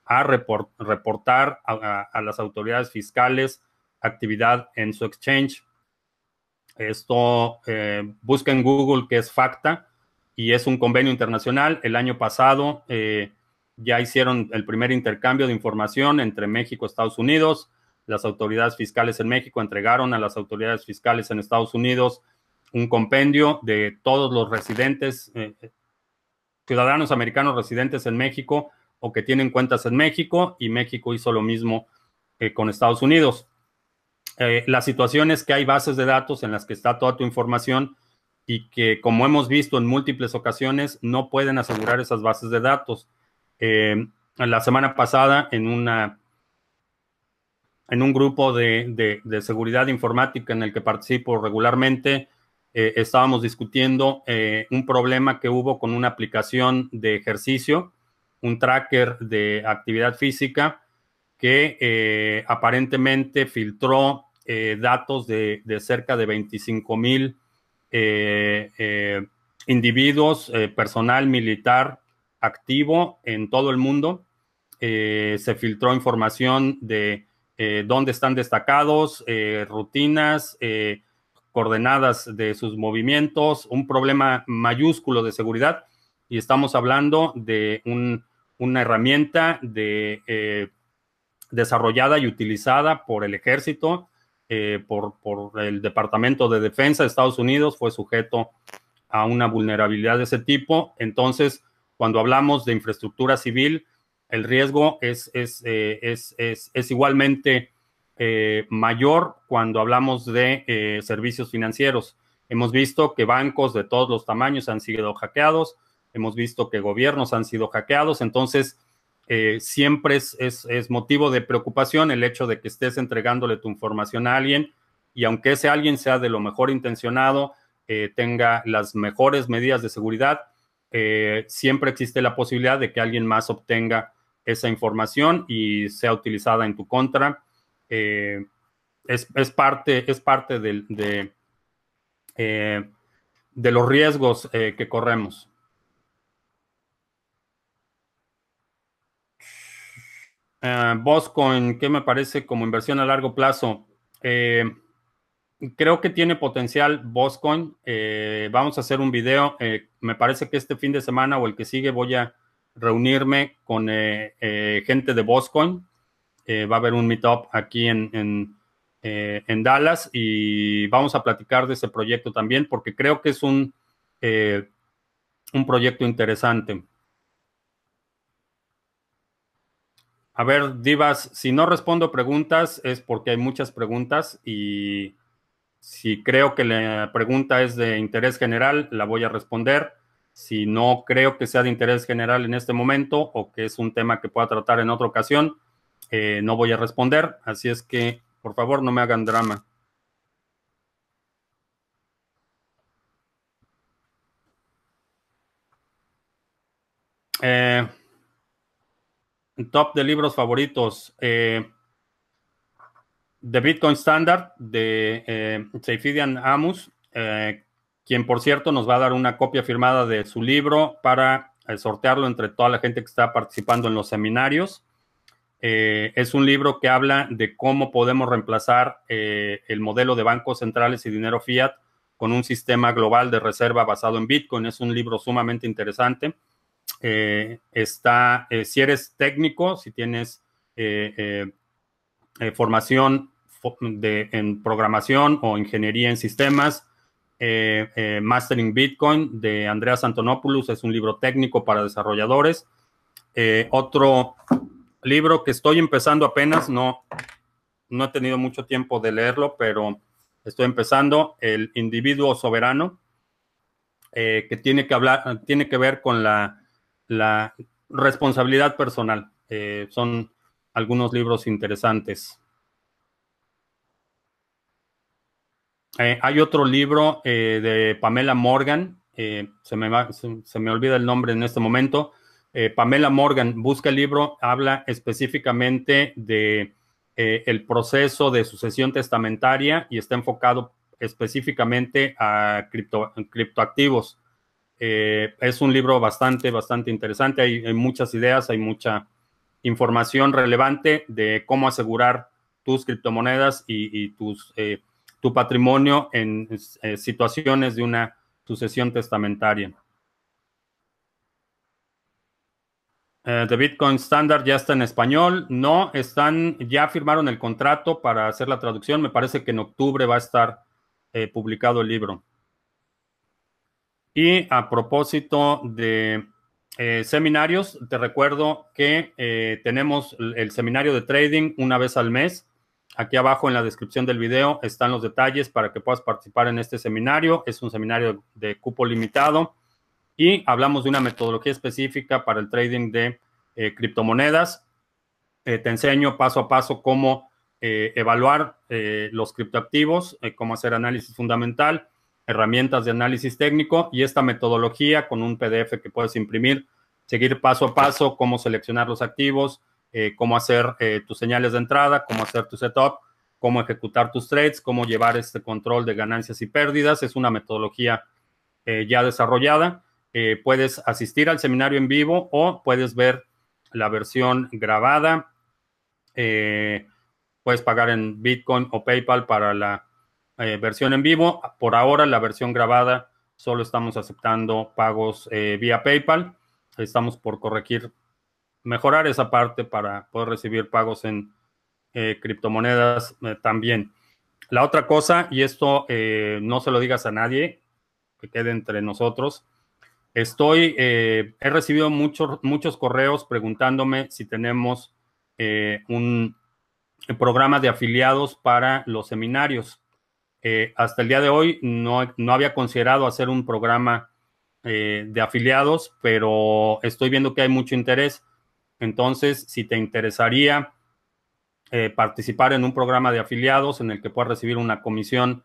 a reportar a, las autoridades fiscales actividad en su exchange. Esto eh, busca en Google que es FACTA y es un convenio internacional. El año pasado eh, ya hicieron el primer intercambio de información entre México y Estados Unidos las autoridades fiscales en México entregaron a las autoridades fiscales en Estados Unidos un compendio de todos los residentes, eh, ciudadanos americanos residentes en México o que tienen cuentas en México y México hizo lo mismo eh, con Estados Unidos. Eh, la situación es que hay bases de datos en las que está toda tu información y que, como hemos visto en múltiples ocasiones, no pueden asegurar esas bases de datos. la semana pasada, en una en un grupo de, seguridad informática en el que participo regularmente, eh, estábamos discutiendo eh, un problema que hubo con una aplicación de ejercicio, un tracker de actividad física que eh, aparentemente filtró datos de, cerca de 25 mil individuos, personal militar activo en todo el mundo. se filtró información de eh, dónde están destacados, eh, rutinas, eh, coordenadas de sus movimientos, un problema mayúsculo de seguridad. Y estamos hablando de una herramienta de, desarrollada y utilizada por el ejército, por, por, el Departamento de Defensa de Estados Unidos, fue sujeto a una vulnerabilidad de ese tipo. Entonces, cuando hablamos de infraestructura civil, el riesgo es, es, es, es igualmente mayor cuando hablamos de servicios financieros. Hemos visto que bancos de todos los tamaños han sido hackeados, hemos visto que gobiernos han sido hackeados, entonces eh, siempre es, motivo de preocupación el hecho de que estés entregándole tu información a alguien y aunque ese alguien sea de lo mejor intencionado, eh, tenga las mejores medidas de seguridad, eh, siempre existe la posibilidad de que alguien más obtenga esa información y sea utilizada en tu contra. Es, es, parte, es parte de, de los riesgos que corremos. Boscoin, ¿qué me parece como inversión a largo plazo? Eh, creo que tiene potencial Boscoin. Eh, vamos a hacer un video. Eh, me parece que este fin de semana o el que sigue voy a reunirme con gente de Boscoin. va a haber un meetup aquí en, en, Dallas y vamos a platicar de ese proyecto también porque creo que es un, un proyecto interesante. A ver, Divas, si no respondo preguntas es porque hay muchas preguntas y si creo que la pregunta es de interés general, la voy a responder. Si no creo que sea de interés general en este momento o que es un tema que pueda tratar en otra ocasión, eh, no voy a responder. Así es que, por favor, no me hagan drama. Eh, Top de libros favoritos. Eh, The Bitcoin Standard de eh, Seifidian Amus, eh, quien por cierto nos va a dar una copia firmada de su libro para eh, sortearlo entre toda la gente que está participando en los seminarios. es un libro que habla de cómo podemos reemplazar el modelo de bancos centrales y dinero fiat con un sistema global de reserva basado en Bitcoin. Es un libro sumamente interesante. Eh, está, eh, si eres técnico, si tienes eh, formación en programación o ingeniería en sistemas, Mastering Bitcoin de Andreas Antonopoulos es un libro técnico para desarrolladores. otro libro que estoy empezando apenas, no, no he tenido mucho tiempo de leerlo, pero estoy empezando, El individuo soberano, que tiene que hablar, tiene que ver con la responsabilidad personal. Eh, son algunos libros interesantes. Eh, hay otro libro eh, de Pamela Morgan, se me, se, me, olvida el nombre en este momento. Pamela Morgan busca el libro, habla específicamente de el proceso de sucesión testamentaria y está enfocado específicamente a cripto, criptoactivos. Eh, es un libro bastante, bastante interesante. Hay, muchas ideas, hay mucha información relevante de cómo asegurar tus criptomonedas y, tus, eh, tu patrimonio en eh, situaciones de una sucesión testamentaria. The Bitcoin Standard ya está en español. No, están, ya firmaron el contrato para hacer la traducción. Me parece que en octubre va a estar publicado el libro. Y a propósito de eh, seminarios, te recuerdo que eh, tenemos el seminario de trading una vez al mes. Aquí abajo en la descripción del video están los detalles para que puedas participar en este seminario. Es un seminario de cupo limitado y hablamos de una metodología específica para el trading de eh, criptomonedas. te enseño paso a paso cómo evaluar los criptoactivos, cómo hacer análisis fundamental herramientas de análisis técnico y esta metodología con un PDF que puedes imprimir, seguir paso a paso cómo seleccionar los activos, eh, cómo hacer eh, tus señales de entrada, cómo hacer tu setup, cómo ejecutar tus trades, cómo llevar este control de ganancias y pérdidas. Es una metodología eh, ya desarrollada. puedes asistir al seminario en vivo o puedes ver la versión grabada. puedes pagar en Bitcoin o PayPal para la versión en vivo. Por ahora, la versión grabada, solo estamos aceptando pagos vía PayPal. Estamos por corregir, mejorar esa parte para poder recibir pagos en eh, criptomonedas también. La otra cosa, y esto no se lo digas a nadie, que quede entre nosotros, Estoy, he recibido muchos, muchos correos preguntándome si tenemos un programa de afiliados para los seminarios. hasta el día de hoy no, no había considerado hacer un programa de afiliados, pero estoy viendo que hay mucho interés. Entonces, si te interesaría eh, participar en un programa de afiliados en el que puedas recibir una comisión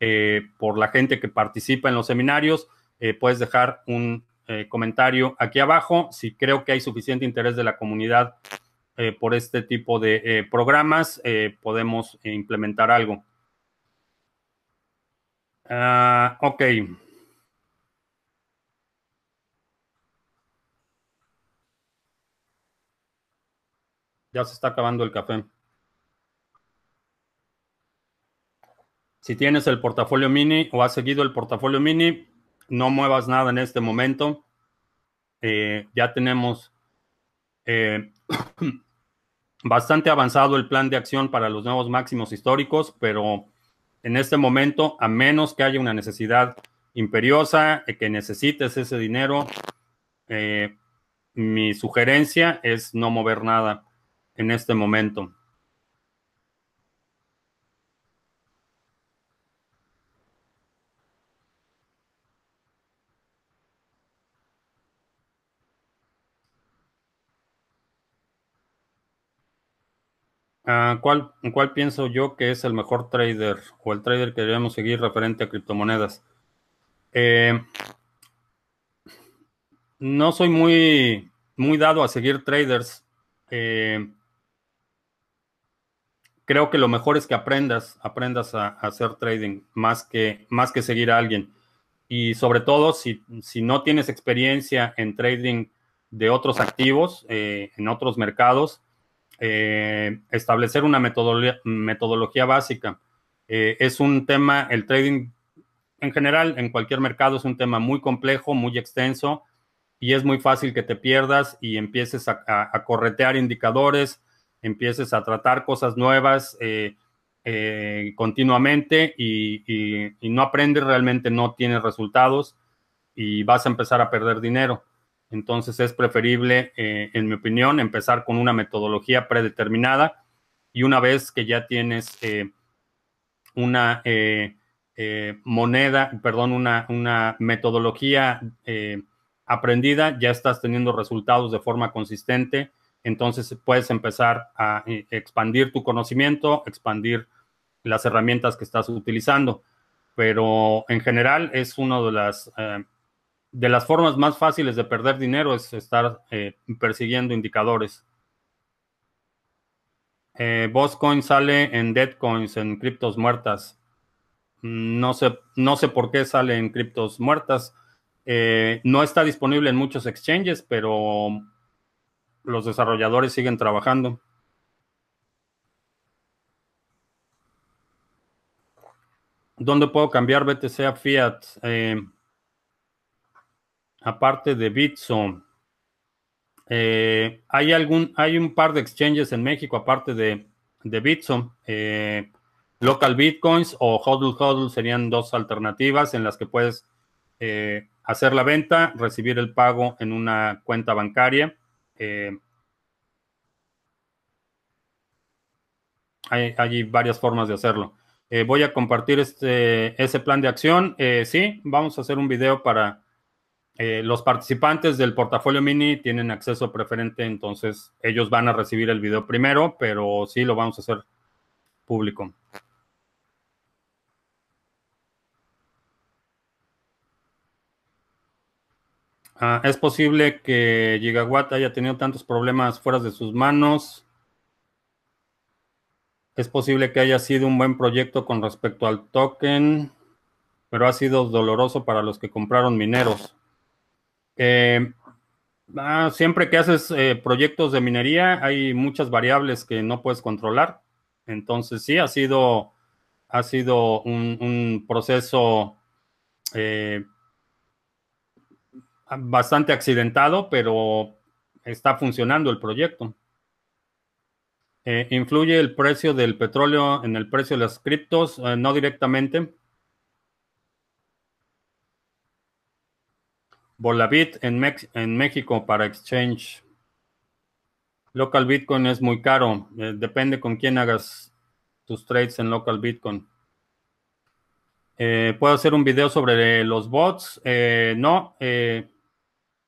eh, por la gente que participa en los seminarios, eh, puedes dejar un comentario aquí abajo. Si creo que hay suficiente interés de la comunidad por este tipo de programas, podemos implementar algo. Ah, ok. Ya se está acabando el café. Si tienes el portafolio mini o has seguido el portafolio mini, no muevas nada en este momento. Eh, ya tenemos eh, bastante avanzado el plan de acción para los nuevos máximos históricos, pero en este momento, a menos que haya una necesidad imperiosa, que necesites ese dinero, eh, mi sugerencia es no mover nada en este momento. Ah, ¿cuál, ¿Cuál pienso yo que es el mejor trader o el trader que debemos seguir referente a criptomonedas? Eh, no soy muy, muy dado a seguir traders. Eh, creo que lo mejor es que aprendas, aprendas a, hacer trading más que, más que seguir a alguien. Y sobre todo, si, si no tienes experiencia en trading de otros activos, eh, en otros mercados, eh, establecer una metodología, metodología básica. Eh, es un tema, el trading en general, en cualquier mercado, es un tema muy complejo, muy extenso, y es muy fácil que te pierdas y empieces a corretear indicadores, empieces a tratar cosas nuevas eh, eh, continuamente y, no aprendes, realmente no tienes resultados y vas a empezar a perder dinero. Entonces es preferible, eh, en mi opinión, empezar con una metodología predeterminada y una vez que ya tienes una moneda, perdón, una, una metodología aprendida, ya estás teniendo resultados de forma consistente entonces puedes empezar a eh, expandir tu conocimiento, expandir las herramientas que estás utilizando. Pero en general es una de las, eh, de las formas más fáciles de perder dinero, es estar eh, persiguiendo indicadores. Eh, Coin sale en Deadcoins, en criptos muertas. No sé, no sé por qué sale en criptos muertas. no está disponible en muchos exchanges, pero los desarrolladores siguen trabajando. ¿Dónde puedo cambiar BTC a Fiat? Eh, aparte de Bitso. Eh, hay, algún, hay un par de exchanges en México, aparte de, de Bitso. Eh, local Bitcoins o HODL HODL serían dos alternativas en las que puedes hacer la venta, recibir el pago en una cuenta bancaria eh, hay, varias formas de hacerlo. Eh, voy a compartir este, ese plan de acción. Eh, sí, vamos a hacer un video para los participantes del portafolio mini tienen acceso preferente, entonces ellos van a recibir el video primero, pero sí lo vamos a hacer público. Ah, es posible que Gigawatt haya tenido tantos problemas fuera de sus manos. Es posible que haya sido un buen proyecto con respecto al token, pero ha sido doloroso para los que compraron mineros. Eh, ah, siempre que haces eh, proyectos de minería hay muchas variables que no puedes controlar. Entonces sí, ha sido, ha sido un, proceso eh, bastante accidentado, pero está funcionando el proyecto. Eh, ¿Influye el precio del petróleo en el precio de las criptos? Eh, no directamente. Volavit en, en México para exchange. Local Bitcoin es muy caro. Eh, depende con quién hagas tus trades en local Bitcoin. Eh, ¿Puedo hacer un video sobre los bots? Eh, no.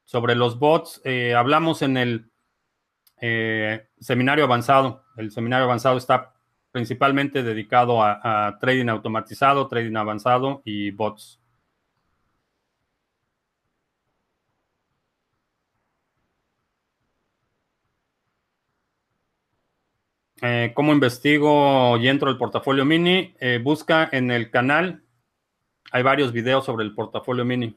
Sobre los bots hablamos en el seminario avanzado. El seminario avanzado está principalmente dedicado a trading automatizado, trading avanzado y bots. Eh, ¿Cómo investigo y entro al portafolio mini? Eh, busca en el canal. Hay varios videos sobre el portafolio mini.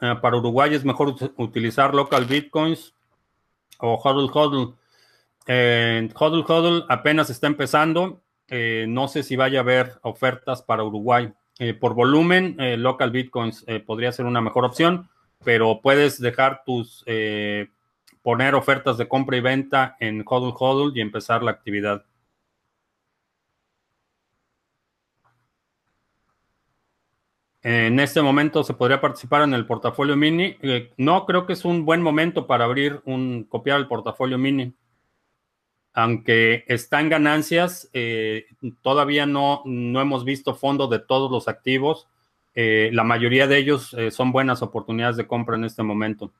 Eh, para Uruguay es mejor utilizar local bitcoins o hodl hodl. hodl hodl apenas está empezando. no sé si vaya a haber ofertas para Uruguay. por volumen, local bitcoins podría ser una mejor opción, pero puedes dejar tus poner ofertas de compra y venta en HODL HODL y empezar la actividad. En este momento se podría participar en el portafolio mini. Eh, no creo que es un buen momento para abrir un, copiar el portafolio mini. Aunque está en ganancias, eh, todavía no, no hemos visto fondo de todos los activos. Eh, la mayoría de ellos son buenas oportunidades de compra en este momento.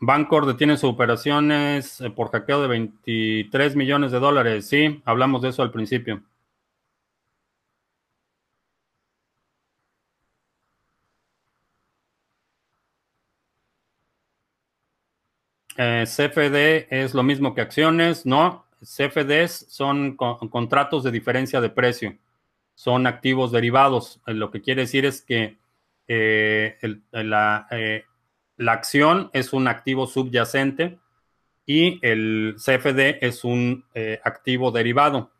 Bancor detiene sus operaciones por hackeo de 23 millones de dólares. Sí, hablamos de eso al principio. Eh, CFD es lo mismo que acciones, no. CFDs son contratos de diferencia de precio, son activos derivados. lo que quiere decir es que la, la acción es un activo subyacente y el CFD es un eh, activo derivado.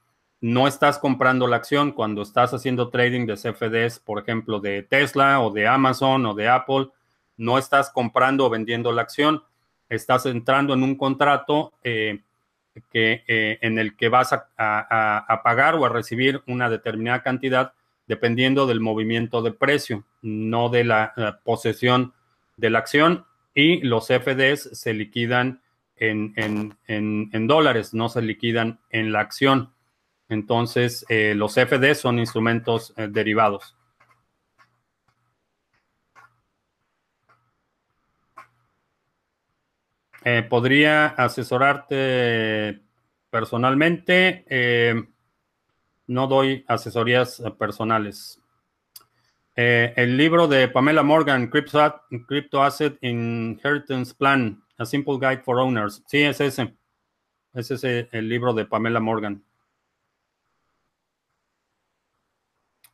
No estás comprando la acción cuando estás haciendo trading de CFDs, por ejemplo, de Tesla o de Amazon o de Apple. No estás comprando o vendiendo la acción. Estás entrando en un contrato eh, que, eh, en el que vas a, pagar o a recibir una determinada cantidad dependiendo del movimiento de precio, no de la posesión de la acción y los FDs se liquidan en, dólares, no se liquidan en la acción. Entonces, eh, los FDs son instrumentos derivados. Eh, ¿Podría asesorarte personalmente? no doy asesorías personales. Eh, el libro de Pamela Morgan, Crypto, Asset Inheritance Plan, A Simple Guide for Owners. Sí, es ese. Ese es el libro de Pamela Morgan.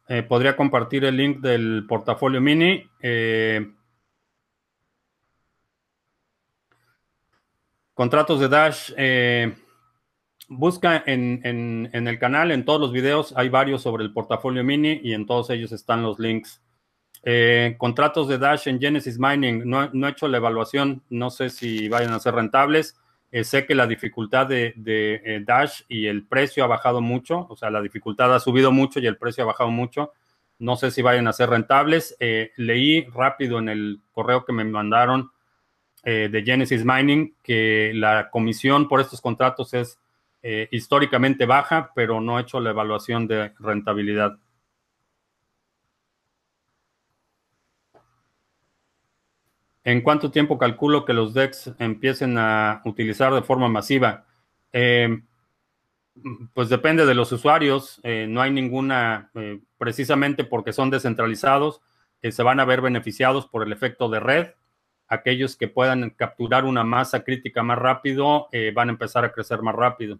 Eh, podría compartir el link del portafolio mini. Eh, contratos de Dash. busca en, en, el canal, en todos los videos, hay varios sobre el portafolio mini y en todos ellos están los links. Eh, contratos de Dash en Genesis Mining, no, he hecho la evaluación, no sé si vayan a ser rentables. Eh, sé que la dificultad de, eh, Dash y el precio ha bajado mucho, o sea, la dificultad ha subido mucho y el precio ha bajado mucho. No sé si vayan a ser rentables. leí rápido en el correo que me mandaron de Genesis Mining que la comisión por estos contratos es históricamente baja, pero no he hecho la evaluación de rentabilidad. ¿En cuánto tiempo calculo que los DEX empiecen a utilizar de forma masiva? Eh, pues depende de los usuarios. Eh, no hay ninguna, eh, precisamente porque son descentralizados, se van a ver beneficiados por el efecto de red. Aquellos que puedan capturar una masa crítica más rápido van a empezar a crecer más rápido.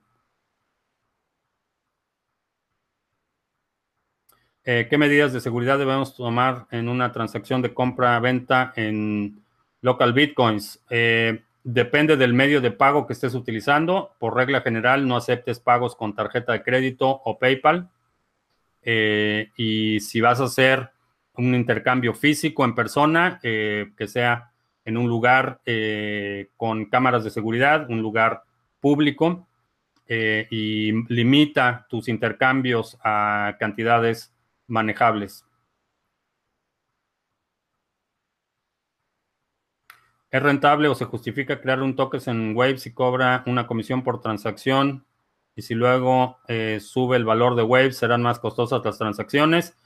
¿Qué medidas de seguridad debemos tomar en una transacción de compra-venta en Local Bitcoins. Eh, depende del medio de pago que estés utilizando. Por regla general, no aceptes pagos con tarjeta de crédito o PayPal. Eh, y si vas a hacer un intercambio físico en persona, eh, que sea en un lugar con cámaras de seguridad, un lugar público, eh, y limita tus intercambios a cantidades manejables. ¿Es rentable o se justifica crear un token en Wave si cobra una comisión por transacción? Y si luego eh, sube el valor de Wave, ¿serán más costosas las transacciones?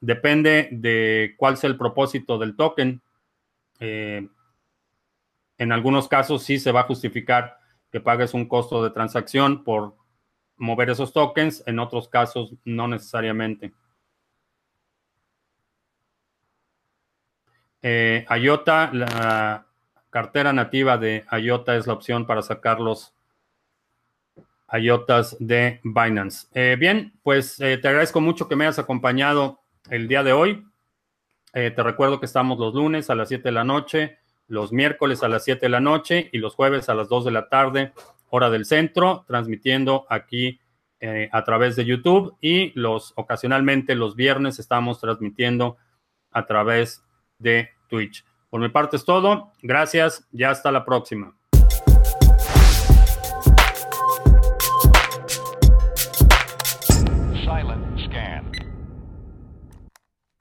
Depende de cuál sea el propósito del token. Eh, en algunos casos sí se va a justificar que pagues un costo de transacción por mover esos tokens, en otros casos no necesariamente. Eh, IOTA, la cartera nativa de IOTA es la opción para sacar los IOTAs de Binance. Eh, bien, pues eh, te agradezco mucho que me hayas acompañado el día de hoy. Eh, te recuerdo que estamos los lunes a las 7 de la noche, los miércoles a las 7 de la noche y los jueves a las 2 de la tarde, hora del centro, transmitiendo aquí a través de YouTube y los ocasionalmente los viernes estamos transmitiendo a través de Twitch. Por mi parte es todo. Gracias. Ya hasta la próxima.